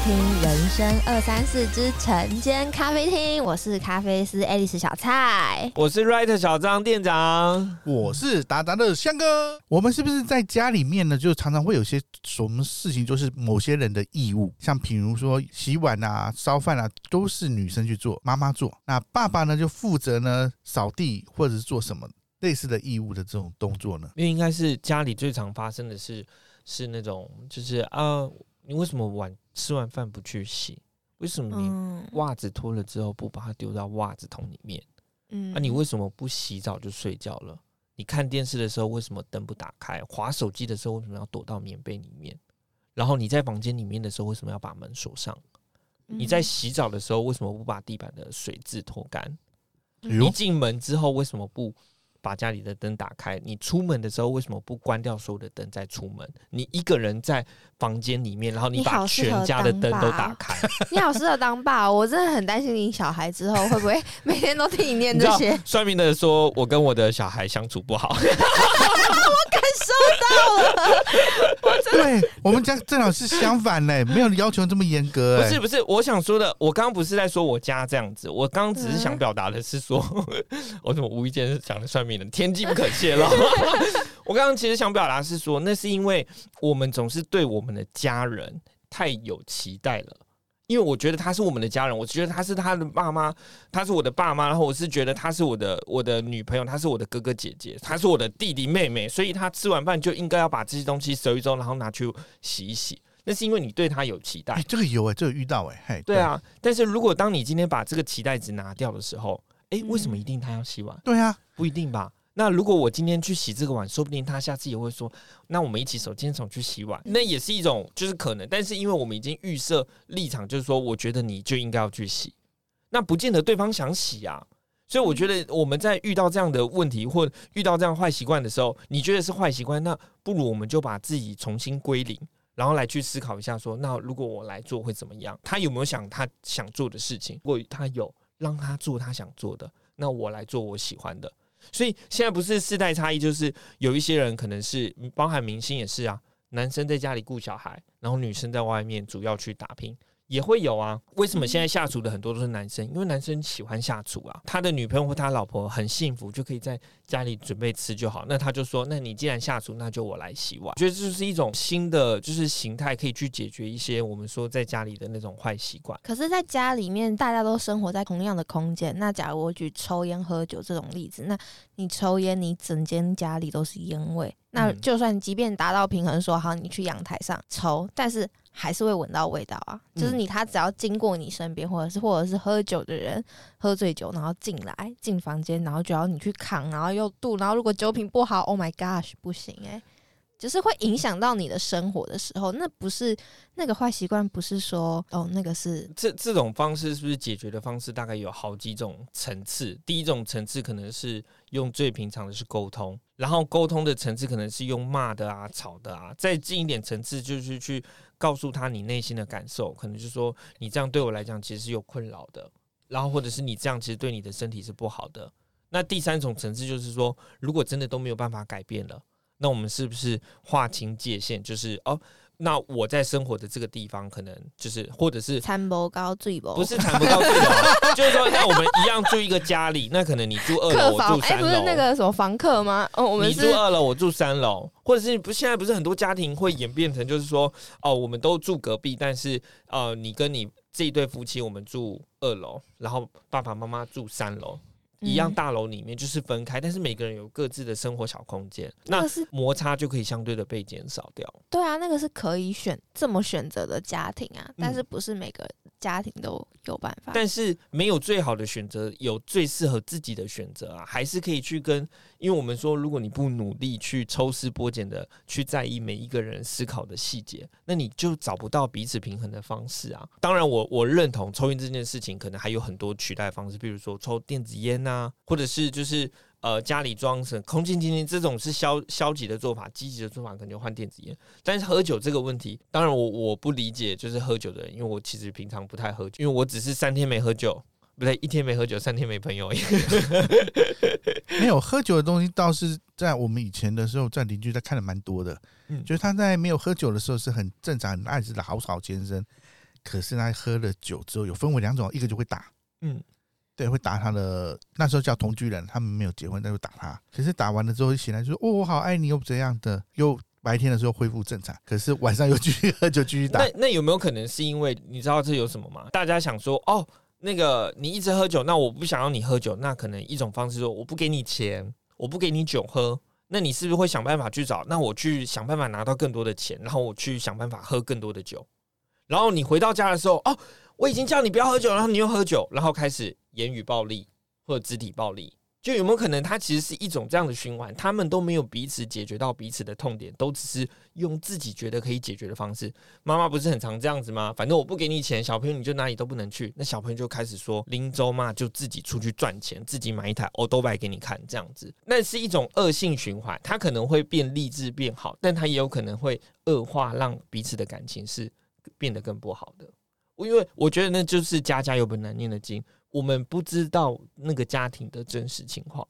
听《人生二三四之晨间咖啡厅》，我是咖啡师爱丽丝小蔡。我是 Writer 小张店长，我是达达的香哥。我们是不是在家里面呢，就常常会有些什么事情，就是某些人的义务，像比如说洗碗啊、烧饭啊，都是女生去做，妈妈做。那爸爸呢，就负责呢扫地或者是做什么类似的义务的这种动作呢？因为应该是家里最常发生的是是那种就是啊，你为什么晚吃完饭不去洗？为什么你嗯袜子脱了之后不把它丢到袜子桶里面？嗯啊，你为什么不洗澡就睡觉了？你看电视的时候为什么灯不打开？划手机的时候为什么要躲到棉被里面？然后你在房间里面的时候为什么要把门锁上？你在洗澡的时候为什么不把地板的水渍拖干？哎呦你进门之后为什么不把家里的灯打开？你出门的时候为什么不关掉所有的灯再出门？你一个人在房间里面，然后你你把全家的灯都打开，你好适合当爸，我真的很担心你小孩之后会不会每天都听你念这些。算命的说我跟我的小孩相处不好，对我们家正好是相反嘞，没有要求这么严格。哎不是不是，我想说的，我刚刚不是在说我家这样子，我刚刚只是想嗯表达的是说，我怎么无意间是讲的算命的，天机不可泄露。我刚刚其实想表达是说，那是因为我们总是对我们的家人太有期待了。因为我觉得他是我们的家人，我觉得他是他的爸妈，他是我的爸妈，然后我是觉得他是我的我的女朋友，他是我的哥哥姐姐，他是我的弟弟妹妹，所以他吃完饭就应该要把这些东西收一收，然后拿去洗一洗。那是因为你对他有期待哎，，这个有哎，这个遇到哎，嘿，对，啊，但是如果当你今天把这个期待值拿掉的时候，诶，为什么一定他要洗碗？对啊，不一定吧？那如果我今天去洗这个碗，说不定他下次也会说，那我们一起手牵手去洗碗，那也是一种就是可能。但是因为我们已经预设立场，就是说，我觉得你就应该要去洗，那不见得对方想洗啊。所以我觉得我们在遇到这样的问题或遇到这样坏习惯的时候，你觉得是坏习惯，那不如我们就把自己重新归零，然后来去思考一下说那如果我来做会怎么样？他有没有想他想做的事情？如果他有，让他做他想做的，那我来做我喜欢的。所以现在不是世代差异，就是有一些人可能是包含明星也是啊，男生在家里顾小孩，然后女生在外面主要去打拼。也会有啊，为什么现在下厨的很多都是男生？因为男生喜欢下厨啊，他的女朋友或他老婆很幸福，就可以在家里准备吃就好。那他就说，那你既然下厨，那就我来洗碗。我觉得这就是一种新的就是形态，可以去解决一些我们说在家里的那种坏习惯。可是，在家里面，大家都生活在同样的空间。那假如我举抽烟、喝酒这种例子，那你抽烟，你整间家里都是烟味。那嗯就算即便达到平衡说好，你去阳台上抽，但是还是会闻到味道啊。就是嗯你他只要经过你身边，或者是或者是喝酒的人喝醉酒，然后进来进房间，然后就要你去扛，然后又度，然后如果酒品不好，Oh my gosh，不行诶、就是会影响到你的生活的时候，那不是那个坏习惯，不是说哦，那个是这这种方式是不是解决的方式大概有好几种层次？第一种层次可能是用最平常的是沟通，然后沟通的层次可能是用骂的啊、吵的啊，再近一点层次就是去告诉他你内心的感受，可能就是说你这样对我来讲其实是有困扰的，然后或者是你这样其实对你的身体是不好的。那第三种层次就是说，如果真的都没有办法改变了，那我们是不是划清界限？就是哦，那我在生活的这个地方，可能就是或者是餐不高醉不不是谈不到这种，就是说，那我们一样住一个家里，那可能你住二楼，我住三楼。不是那个什么房客吗？哦，我们你住二楼，我住三楼，或者是不现在不是很多家庭会演变成就是说，哦，我们都住隔壁，但是呃，你跟你这一对夫妻，我们住二楼，然后爸爸妈妈住三楼，一样嗯大楼里面就是分开，但是每个人有各自的生活小空间，那那个是摩擦就可以相对的被减少掉。对啊，那个是可以选这么选择的家庭啊，但嗯是不是每个家庭都有办法。但是没有最好的选择，有最适合自己的选择啊，还是可以去跟，因为我们说，如果你不努力去抽丝剥茧的去在意每一个人思考的细节，那你就找不到彼此平衡的方式啊。当然我，我认同抽烟这件事情，可能还有很多取代方式，比如说抽电子烟啊，或者是就是。呃，家里装什么空气清新这种是消消极的做法，积极的做法可能就换电子烟。但是喝酒这个问题，当然我我不理解，就是喝酒的人，因为我其实平常不太喝酒，因为我只是三天没喝酒，不对，一天没喝酒，三天没朋友。没有喝酒的东西，倒是在我们以前的时候，在邻居在看的蛮多的。嗯就是他在没有喝酒的时候是很正常、很爱吃的好好先生。可是他喝了酒之后，有分为两种，一个就会打，嗯，对，会打他的，那时候叫同居人，他们没有结婚，但就打他。可是打完了之后醒来就说：“哦，我好爱你，又怎样的？”又白天的时候恢复正常，可是晚上又继续喝酒，继续打那。那有没有可能是因为你知道这有什么吗？大家想说哦，那个你一直喝酒，那我不想要你喝酒，那可能一种方式说我不给你钱，我不给你酒喝，那你是不是会想办法去找？那我去想办法拿到更多的钱，然后我去想办法喝更多的酒，然后你回到家的时候，哦，我已经叫你不要喝酒，然后你又喝酒，然后开始言语暴力或者肢体暴力。就有没有可能，它其实是一种这样的循环？他们都没有彼此解决到彼此的痛点，都只是用自己觉得可以解决的方式。妈妈不是很常这样子吗？反正我不给你钱，小朋友你就哪里都不能去。那小朋友就开始说林州嘛，就自己出去赚钱，自己买一台欧都拜给你看，这样子，那是一种恶性循环。它可能会变励志变好，但它也有可能会恶化，让彼此的感情是变得更不好的。因为我觉得那就是家家有本难念的经，我们不知道那个家庭的真实情况，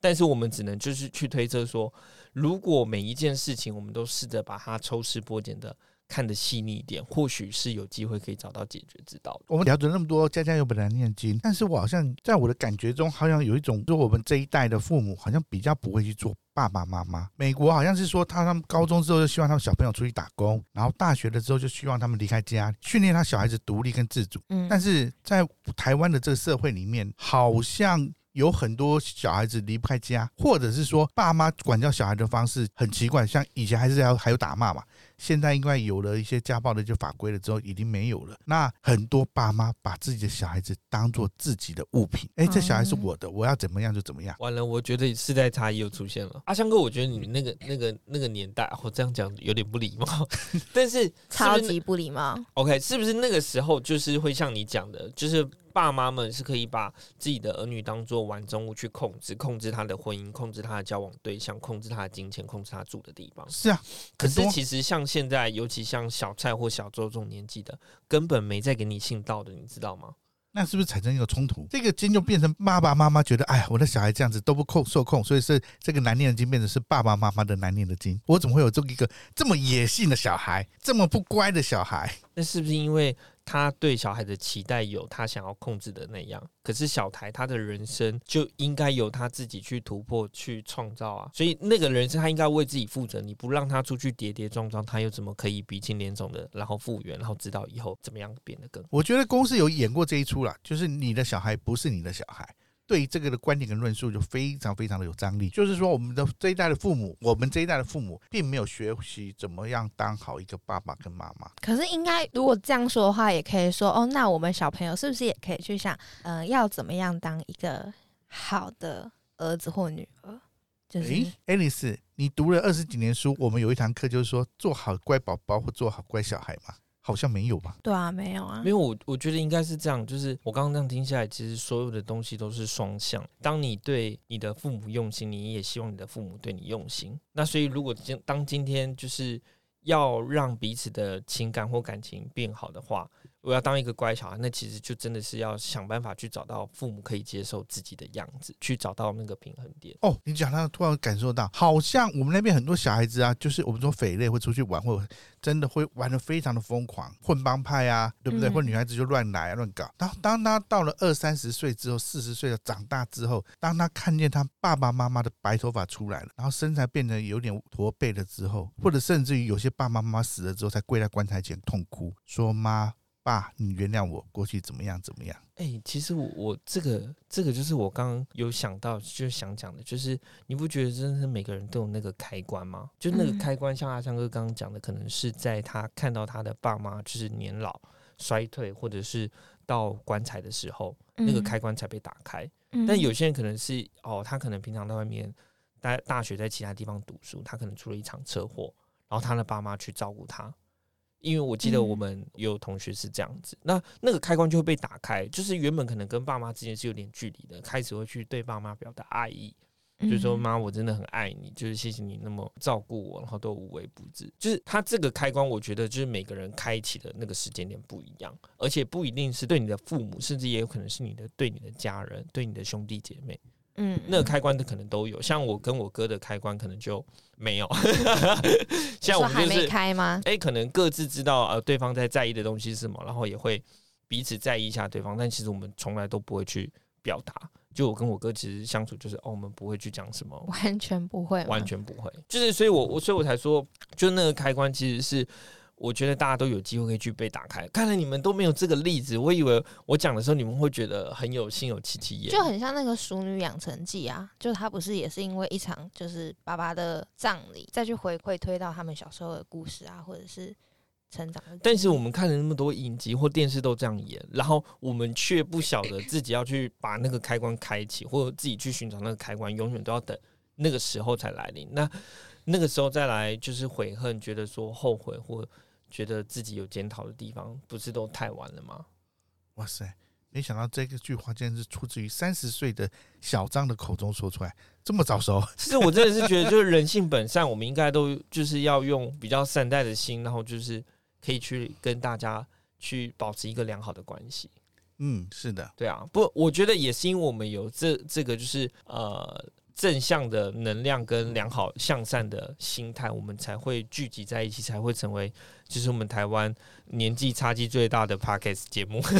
但是我们只能就是去推测说，如果每一件事情我们都试着把它抽丝剥茧的看得细腻一点，或许是有机会可以找到解决之道的。我们聊了那么多，家家有本难念的经，但是我好像在我的感觉中，好像有一种，就我们这一代的父母好像比较不会去做爸爸妈妈。美国好像是说，他他们高中之后就希望他们小朋友出去打工，然后大学了之后就希望他们离开家，训练他小孩子独立跟自主。嗯，但是在台湾的这个社会里面，好像有很多小孩子离不开家，或者是说爸妈管教小孩的方式很奇怪，像以前还是要还有打骂嘛，现在应该有了一些家暴的一些法规了之后，已经没有了。那很多爸妈把自己的小孩子当做自己的物品，哎，这小孩是我的，我要怎么样就怎么样。完了，我觉得世代差异又出现了。阿香哥，我觉得你那个、那个、那个年代，我这样讲有点不礼貌，但是是不是超级不礼貌。OK，是不是那个时候就是会像你讲的，就是爸妈们是可以把自己的儿女当做玩中物去控制，控制他的婚姻，控制他的交往对象，控制他的金钱，控制他住的地方。是啊，可是其实像现在，尤其像小蔡或小周这种年纪的，根本没在给你信道的，你知道吗？那是不是产生一个冲突？这个经就变成爸爸妈妈觉得，哎呀，我的小孩这样子都不控受控，所以是这个难念的经变成是爸爸妈妈的难念的经。我怎么会有这么一个这么野性的小孩，这么不乖的小孩？那是不是因为他对小孩的期待有他想要控制的那样？可是小台他的人生就应该由他自己去突破、去创造啊！所以那个人生他应该为自己负责。你不让他出去跌跌撞撞，他又怎么可以鼻青脸肿的，然后复原，然后知道以后怎么样变得更？我觉得公司有演过这一出啦，就是你的小孩不是你的小孩。对于这个的观点跟论述就非常非常的有张力，就是说我们的这一代的父母，我们这一代的父母并没有学习怎么样当好一个爸爸跟妈妈。可是应该如果这样说的话，也可以说哦，那我们小朋友是不是也可以去想，嗯、要怎么样当一个好的儿子或女儿？就是、诶，爱丽丝，你读了二十几年书，我们有一堂课就是说做好乖宝宝或做好乖小孩嘛，好像没有吧？对啊，没有啊没，有，我我觉得应该是这样，就是我刚刚这样听下来，其实所有的东西都是双向。当你对你的父母用心，你也希望你的父母对你用心。那所以，如果今当今天就是要让彼此的情感或感情变好的话，我要当一个乖小孩，那其实就真的是要想办法去找到父母可以接受自己的样子，去找到那个平衡点。哦，你讲到突然感受到，好像我们那边很多小孩子啊，就是我们说匪类会出去玩，或者真的会玩的非常的疯狂，混帮派啊，对不对？嗯或女孩子就乱来啊、乱搞。当当他到了二三十岁之后，四十岁了长大之后，当他看见他爸爸妈妈的白头发出来了，然后身材变得有点驼背了之后，或者甚至于有些爸爸妈妈死了之后，才跪在棺材前痛哭，说妈。爸，你原谅我，过去怎么样怎么样？哎、其实我我这个这个就是我刚刚有想到，就是想讲的，就是你不觉得真的是每个人都有那个开关吗？就那个嗯开关，像阿香哥刚刚讲的，可能是在他看到他的爸妈就是年老、衰退，或者是到棺材的时候，那个嗯开关才被打开。嗯但有些人可能是哦，他可能平常在外面大大学在其他地方读书，他可能出了一场车祸，然后他的爸妈去照顾他。因为我记得嗯我们有同学是这样子，那那个开关就会被打开，就是原本可能跟爸妈之间是有点距离的，开始会去对爸妈表达爱意，就是说嗯妈，我真的很爱你，就是谢谢你那么照顾我，然后都无微不至。就是他这个开关，我觉得就是每个人开启的那个时间点不一样，而且不一定是对你的父母，甚至也有可能是你的对你的家人、对你的兄弟姐妹。嗯，那个开关的可能都有，像我跟我哥的开关可能就没有。像我还没们就是，开吗？哎、可能各自知道呃对方在在意的东西是什么，然后也会彼此在意一下对方，但其实我们从来都不会去表达。就我跟我哥其实相处就是哦，我们不会去讲什么，完全不会，完全不会。就是所以我我所以我才说，就那个开关其实是。我觉得大家都有机会可以去被打开。看来你们都没有这个例子，我以为我讲的时候你们会觉得很有心有戚戚焉。就很像那个《熟女养成记》啊，就他不是也是因为一场就是爸爸的葬礼，再去回馈推到他们小时候的故事啊，或者是成长的。但是我们看了那么多影集或电视都这样演，然后我们却不晓得自己要去把那个开关开启，或者自己去寻找那个开关，永远都要等那个时候才来临。那那个时候再来就是悔恨，觉得说后悔或觉得自己有检讨的地方，不是都太晚了吗？哇塞！没想到这个句话竟然是出自于三十岁的小张的口中说出来，这么早熟。其实我真的是觉得，就是人性本善，我们应该都就是要用比较善待的心，然后就是可以去跟大家去保持一个良好的关系。嗯，是的，对啊，不，我觉得也是因为我们有这这个就是呃正向的能量跟良好向善的心态，我们才会聚集在一起，才会成为就是我们台湾年纪差距最大的 podcast 节目。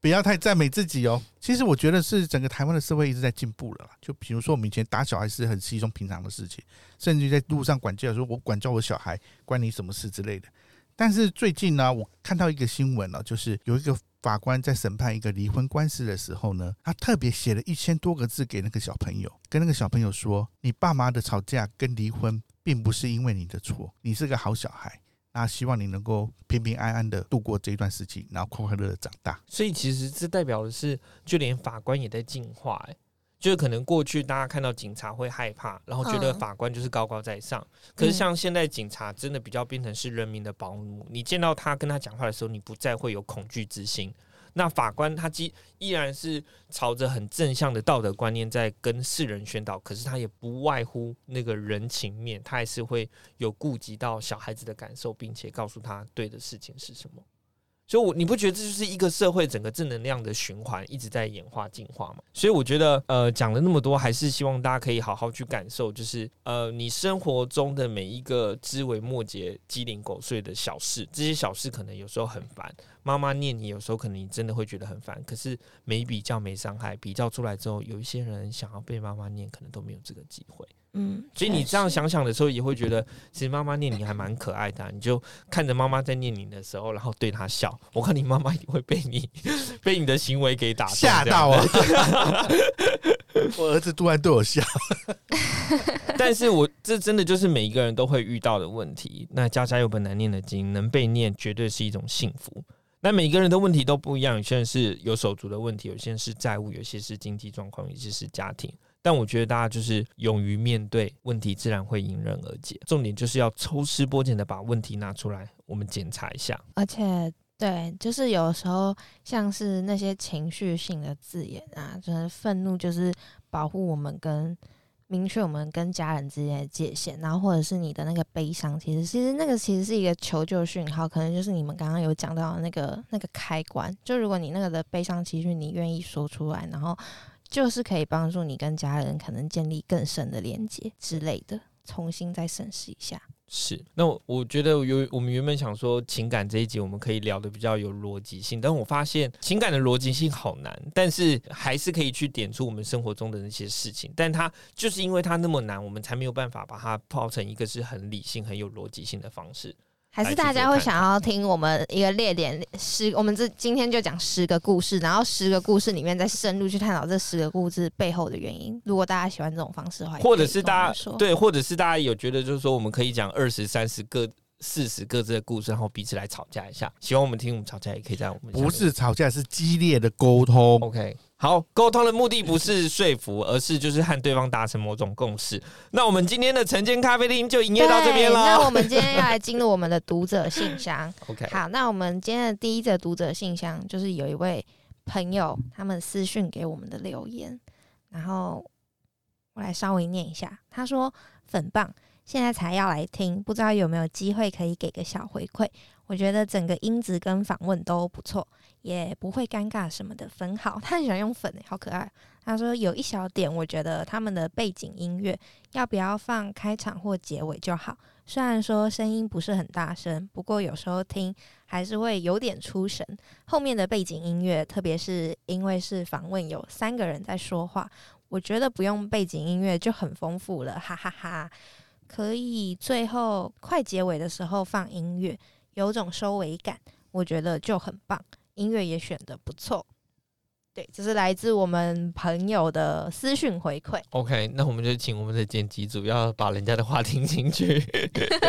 不要太赞美自己哦。其实我觉得是整个台湾的社会一直在进步了。就比如说我们以前打小孩是很稀松平常的事情，甚至在路上管教说“我管教我小孩，关你什么事”之类的。但是最近呢，我看到一个新闻了，就是有一个法官在审判一个离婚官司的时候呢，他特别写了一千多个字给那个小朋友，跟那个小朋友说：“你爸妈的吵架跟离婚，并不是因为你的错，你是个好小孩。”那希望你能够平平安安的度过这一段时期，然后快快乐乐长大。所以其实这代表的是，就连法官也在进化、欸。就是可能过去大家看到警察会害怕，然后觉得嗯法官就是高高在上。可是像现在警察真的比较变成是人民的保姆，你见到他跟他讲话的时候，你不再会有恐惧之心。那法官他既依然是朝着很正向的道德观念在跟世人宣导，可是他也不外乎那个人情面，他还是会有顾及到小孩子的感受，并且告诉他对的事情是什么。所以我，你不觉得这就是一个社会整个正能量的循环一直在演化进化吗？所以我觉得，呃，讲了那么多，还是希望大家可以好好去感受，就是呃，你生活中的每一个枝微末节、鸡零狗碎的小事，这些小事可能有时候很烦，妈妈念你，有时候可能你真的会觉得很烦。可是没比较没伤害，比较出来之后，有一些人想要被妈妈念，可能都没有这个机会。嗯，所以你这样，想想的时候，也会觉得其实妈妈念你还蛮可爱的啊、你就看着妈妈在念你的时候，然后对她笑。我看你妈妈一定会被你 被你的行为给打吓到啊我！我儿子突然对我笑，但是我这真的就是每一个人都会遇到的问题。那家家有本难念的经，能被念绝对是一种幸福。那每个人的问题都不一样，有些人是有手足的问题，有些人是债务，有些是经济状况，有些是家庭。但我觉得大家就是勇于面对问题，自然会迎刃而解。重点就是要抽丝剥茧的把问题拿出来，我们检查一下。而且对，就是有时候像是那些情绪性的字眼啊，就是愤怒，就是保护我们跟明确我们跟家人之间的界限，然后或者是你的那个悲伤，其实其实那个其实是一个求救讯号，可能就是你们刚刚有讲到的那个那个开关，就如果你那个的悲伤情绪你愿意说出来，然后就是可以帮助你跟家人可能建立更深的连接之类的，重新再审视一下。是，那我觉得有我们原本想说情感这一集我们可以聊的比较有逻辑性，但我发现情感的逻辑性好难，但是还是可以去点出我们生活中的那些事情，但它就是因为它那么难，我们才没有办法把它泡成一个是很理性、很有逻辑性的方式。还是大家会想要听我们一个列点十，我们这今天就讲十个故事，然后十个故事里面再深入去探讨这十个故事背后的原因。如果大家喜欢这种方式的话，或者是大家说，对，或者是大家有觉得就是说我们可以讲二十三十个。四十各自的故事，然后彼此来吵架一下。喜欢我们听我们吵架，也可以在我们不是吵架，是激烈的沟通。OK，好，沟通的目的不是说服，而是就是和对方达成某种共识。那我们今天的晨间咖啡厅就营业到这边了那我。们今天要来进入我们的读者信箱。OK，好，那我们今天的第一则读者信箱就是有一位朋友他们私讯给我们的留言，然后我来稍微念一下。他说：“粉棒，现在才要来听，不知道有没有机会可以给个小回馈。我觉得整个音质跟访问都不错，也不会尴尬什么的，粉好。他很喜欢用粉、好可爱。他说有一小点，我觉得他们的背景音乐要不要放开场或结尾就好。虽然说声音不是很大声，不过有时候听还是会有点出神。后面的背景音乐，特别是因为是访问，有三个人在说话，我觉得不用背景音乐就很丰富了，哈哈哈可以最后快结尾的时候放音乐，有种收尾感，我觉得就很棒。音乐也选的不错。对，这是来自我们朋友的私讯回馈。OK，那我们就请我们的剪辑组要把人家的话听进去。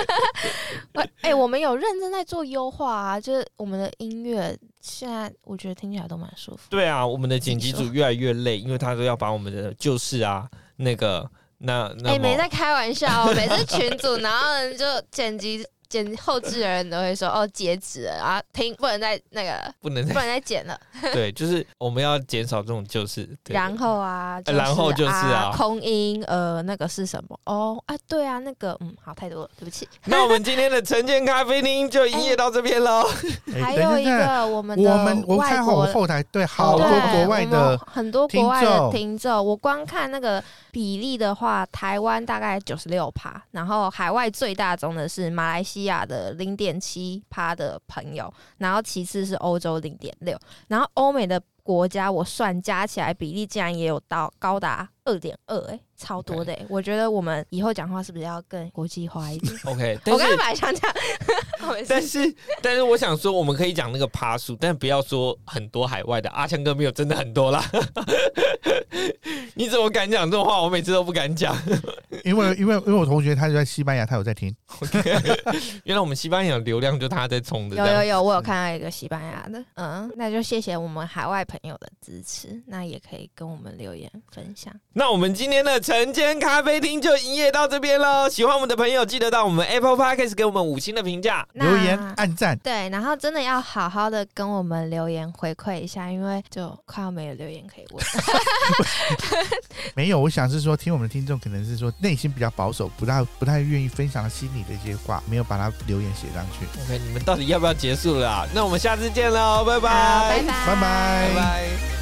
哎、哎我们有认真在做优化啊，就是我们的音乐现在我觉得听起来都蛮舒服。对啊，我们的剪辑组越来越累，因为他都要把我们的旧事啊，那个那那哎、么没在开玩笑、哦，每次群组，然后呢就剪辑剪后置的人都会说哦截止了，然后听不能再那个不能再不再能再剪了。对，就是我们要减少这种就是。对然后啊，呃然后就是啊空音呃那个是什么？哦啊对啊那个嗯好太多了，对不起。那我们今天的晨间咖啡厅就营业到这边喽。哎还有一个我们的我们我外看好我后台对好多国外的很多国外的听众，我光看那个比例的话，台湾大概九十六趴，然后海外最大宗的是马来西亚的零点七趴的朋友，然后其次是欧洲零点六，然后欧美的国家我算加起来比例竟然也有到高达二点二，哎，超多的哎、我觉得我们以后讲话是不是要更国际化一点？OK，我刚才本来想讲，但是但是我想说，我们可以讲那个趴数，但不要说很多海外的。阿强哥没有真的很多啦。你怎么敢讲这种话？我每次都不敢讲。因为因为因为我同学他就在西班牙，他有在听。原来我们西班牙流量就他在冲的。有有有，我有看到一个西班牙的，嗯，那就谢谢我们海外朋友的支持，那也可以跟我们留言分享。那我们今天的晨间咖啡厅就营业到这边喽。喜欢我们的朋友，记得到我们 Apple Podcast 给我们五星的评价。留言按赞，对，然后真的要好好的跟我们留言回馈一下，因为就快要没有留言可以问。没有，我想是说，听我们的听众可能是说内心比较保守，不太不太愿意分享心里的一些话，没有把它留言写上去。OK，你们到底要不要结束了啊？那我们下次见喽，拜，拜，拜拜，拜拜拜拜。